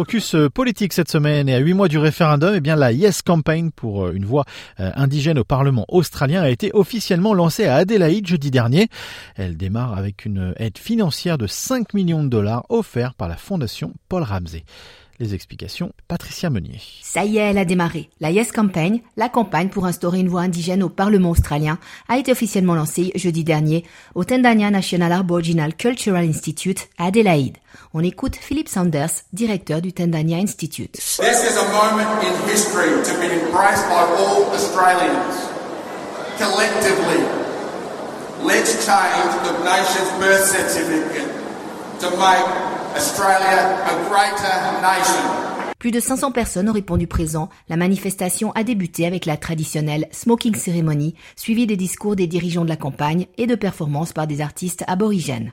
Focus euh, politique cette semaine et à huit mois du référendum, eh bien la Yes Campaign pour euh, une voix euh, indigène au Parlement australien a été officiellement lancée à Adélaïde jeudi dernier. Elle démarre avec une aide financière de 5 millions de dollars offerte par la fondation Paul Ramsey. Les explications, Patricia Meunier. Ça y est, elle a démarré. La Yes Campaign, la campagne pour instaurer une voix indigène au Parlement australien, a été officiellement lancée jeudi dernier au Tendania National Aboriginal Cultural Institute à Adelaide. On écoute Philip Sanders, directeur du Tendania Institute. This is a moment in history to be embraced by all Australians. Collectively, let's change the nation's birth certificate to make A greater nation. Plus de 500 personnes ont répondu présent. La manifestation a débuté avec la traditionnelle smoking ceremony, suivie des discours des dirigeants de la campagne et de performances par des artistes aborigènes.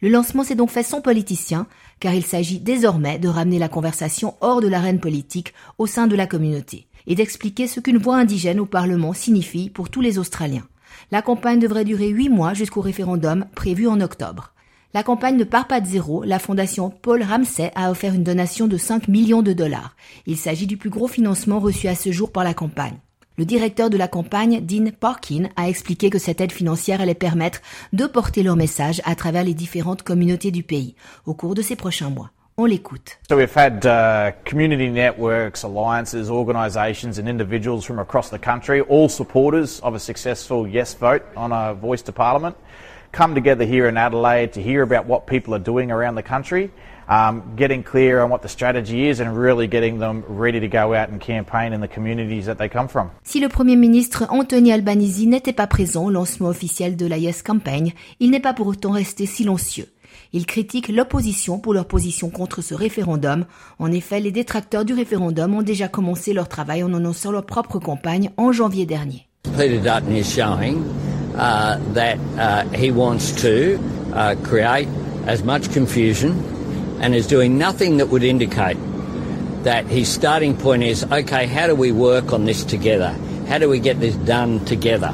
Le lancement s'est donc fait sans politicien, car il s'agit désormais de ramener la conversation hors de l'arène politique au sein de la communauté, et d'expliquer ce qu'une voix indigène au Parlement signifie pour tous les Australiens. La campagne devrait durer huit mois jusqu'au référendum prévu en octobre. La campagne ne part pas de zéro. La fondation Paul Ramsey a offert une donation de 5 millions de dollars. Il s'agit du plus gros financement reçu à ce jour par la campagne. Le directeur de la campagne, Dean Parkin, a expliqué que cette aide financière allait permettre de porter leur message à travers les différentes communautés du pays au cours de ces prochains mois. On l'écoute. So we've had uh, community networks, alliances, organisations and individuals from across the country, all supporters of a successful yes vote on a voice to parliament. Come together here in Adelaide to hear about what people are doing around the country, um, getting clear on what the strategy is and really getting them ready to go out and campaign in the communities that they come from. Si le Premier ministre Anthony Albanese n'était pas présent au lancement officiel de la Yes Campaign, il n'est pas pour autant resté silencieux. Il critique l'opposition pour leur position contre ce référendum. En effet, les détracteurs du référendum ont déjà commencé leur travail en annonçant leur propre campagne en janvier dernier. Peter Dutton is showing uh, that uh, he wants to uh, create as much confusion and is doing nothing that would indicate that his starting point is okay, how do we work on this together? How do we get this done together?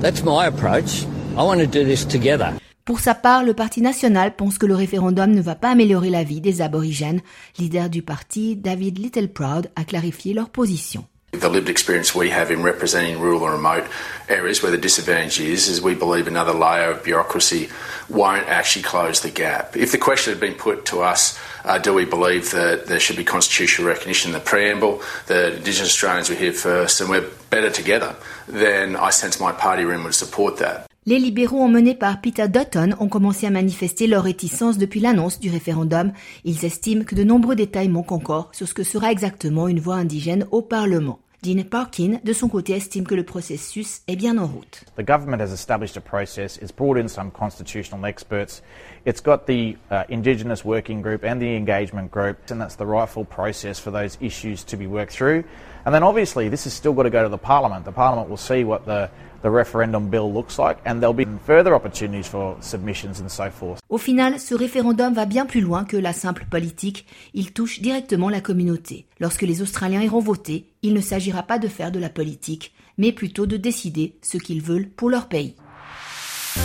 That's my approach. I want to do this together. Pour sa part, le Parti national pense que le référendum ne va pas améliorer la vie des aborigènes. Leader du parti, David Littleproud, a clarifié leur position. The lived experience we have in representing rural and remote areas where the disadvantage is, is we believe another layer of bureaucracy won't actually close the gap. If the question had been put to us, uh, do we believe that there should be constitutional recognition in the preamble, that Indigenous Australians were here first and we're better together, then I sense my party room would support that. Les libéraux emmenés par Peter Dutton ont commencé à manifester leur réticence depuis l'annonce du référendum. Ils estiment que de nombreux détails manquent encore sur ce que sera exactement une voix indigène au Parlement. Dean Parkin, de son côté, estime que le processus est bien en route. The government has established a process. It's brought in some constitutional experts. It's got the uh, Indigenous Working Group and the Engagement Group, and that's the rightful process for those issues to be worked through. And then obviously, this has still got to go to the Parliament. The Parliament will see what the the referendum bill looks like, and there'll be further opportunities for submissions and so forth. Au final, ce référendum va bien plus loin que la simple politique. Il touche directement la communauté. Lorsque les Australiens iront voter, il ne s'agira pas de faire de la politique, mais plutôt de décider ce qu'ils veulent pour leur pays.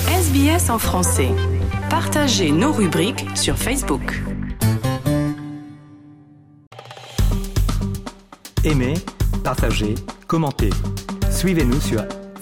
SBS en français. Partagez nos rubriques sur Facebook. Aimez, partagez, commentez. Suivez-nous sur